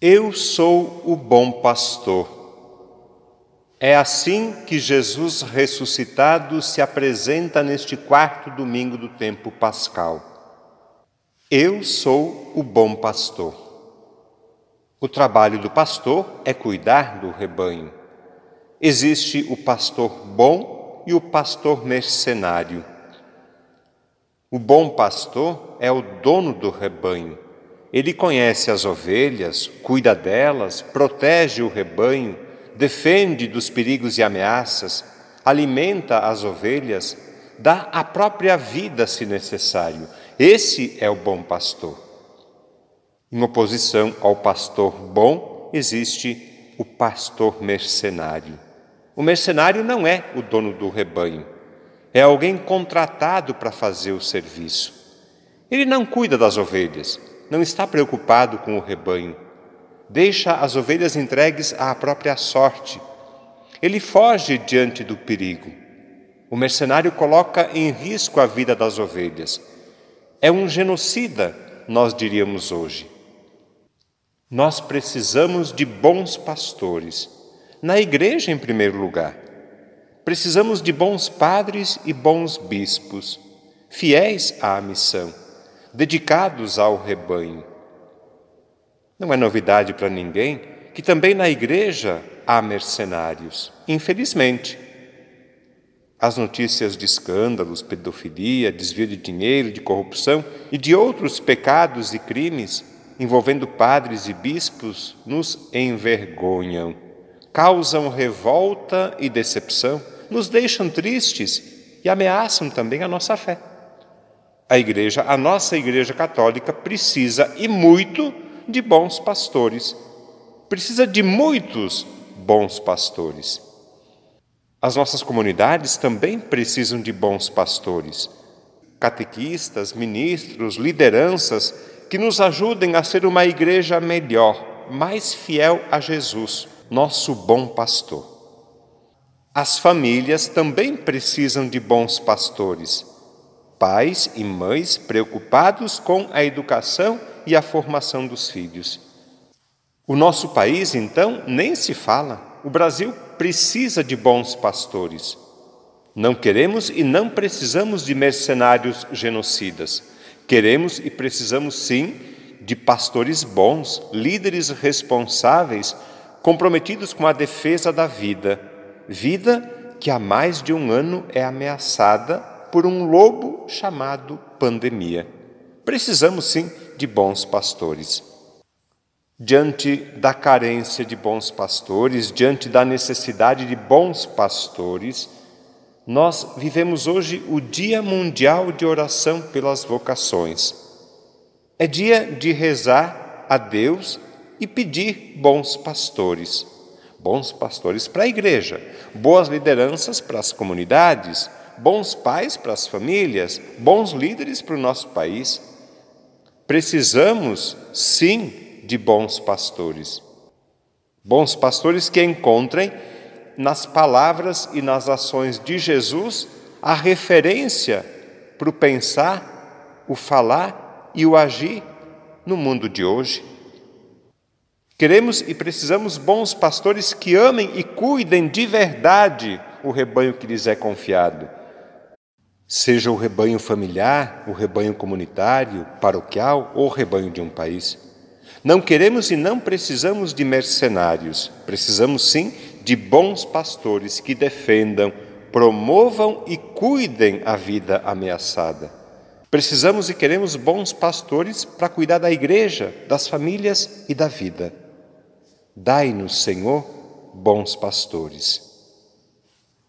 Eu sou o bom pastor. É assim que Jesus ressuscitado se apresenta neste quarto domingo do tempo pascal. Eu sou o bom pastor. O trabalho do pastor é cuidar do rebanho. Existe o pastor bom e o pastor mercenário. O bom pastor é o dono do rebanho ele conhece as ovelhas, cuida delas, protege o rebanho, defende dos perigos e ameaças, alimenta as ovelhas, dá a própria vida se necessário. Esse é o bom pastor. Em oposição ao pastor bom, existe o pastor mercenário. O mercenário não é o dono do rebanho, é alguém contratado para fazer o serviço. Ele não cuida das ovelhas, não está preocupado com o rebanho. Deixa as ovelhas entregues à própria sorte. Ele foge diante do perigo. O mercenário coloca em risco a vida das ovelhas. É um genocida, nós diríamos hoje. Nós precisamos de bons pastores, na igreja em primeiro lugar. Precisamos de bons padres e bons bispos, fiéis à missão dedicados ao rebanho. Não é novidade para ninguém que também na igreja há mercenários, infelizmente. As notícias de escândalos, pedofilia, desvio de dinheiro, de corrupção e de outros pecados e crimes envolvendo padres e bispos nos envergonham, causam revolta e decepção, nos deixam tristes e ameaçam também a nossa fé. A igreja, a nossa igreja católica, precisa e muito de bons pastores. Precisa de muitos bons pastores. As nossas comunidades também precisam de bons pastores, catequistas, ministros, lideranças que nos ajudem a ser uma igreja melhor, mais fiel a Jesus, nosso bom pastor. As famílias também precisam de bons pastores pais e mães preocupados com a educação e a formação dos filhos. O nosso país, então, nem se fala. O Brasil precisa de bons pastores. Não queremos e não precisamos de mercenários genocidas. Queremos e precisamos, sim, de pastores bons, líderes responsáveis, comprometidos com a defesa da vida. Vida que há mais de um ano é ameaçada por um lobo chamado pandemia. Precisamos sim de bons pastores. Diante da carência de bons pastores, diante da necessidade de bons pastores, nós vivemos hoje o Dia Mundial de Oração pelas Vocações. É dia de rezar a Deus e pedir bons pastores. Bons pastores para a igreja, boas lideranças para as comunidades, bons pais para as famílias, bons líderes para o nosso país. Precisamos, sim, de bons pastores. Bons pastores que encontrem nas palavras e nas ações de Jesus a referência para o pensar, o falar e o agir no mundo de hoje. Queremos e precisamos bons pastores que amem e cuidem de verdade o rebanho que lhes é confiado seja o rebanho familiar, o rebanho comunitário, paroquial ou rebanho de um país. Não queremos e não precisamos de mercenários, precisamos sim de bons pastores que defendam, promovam e cuidem a vida ameaçada. Precisamos e queremos bons pastores para cuidar da igreja, das famílias e da vida. Dai-nos, Senhor, bons pastores.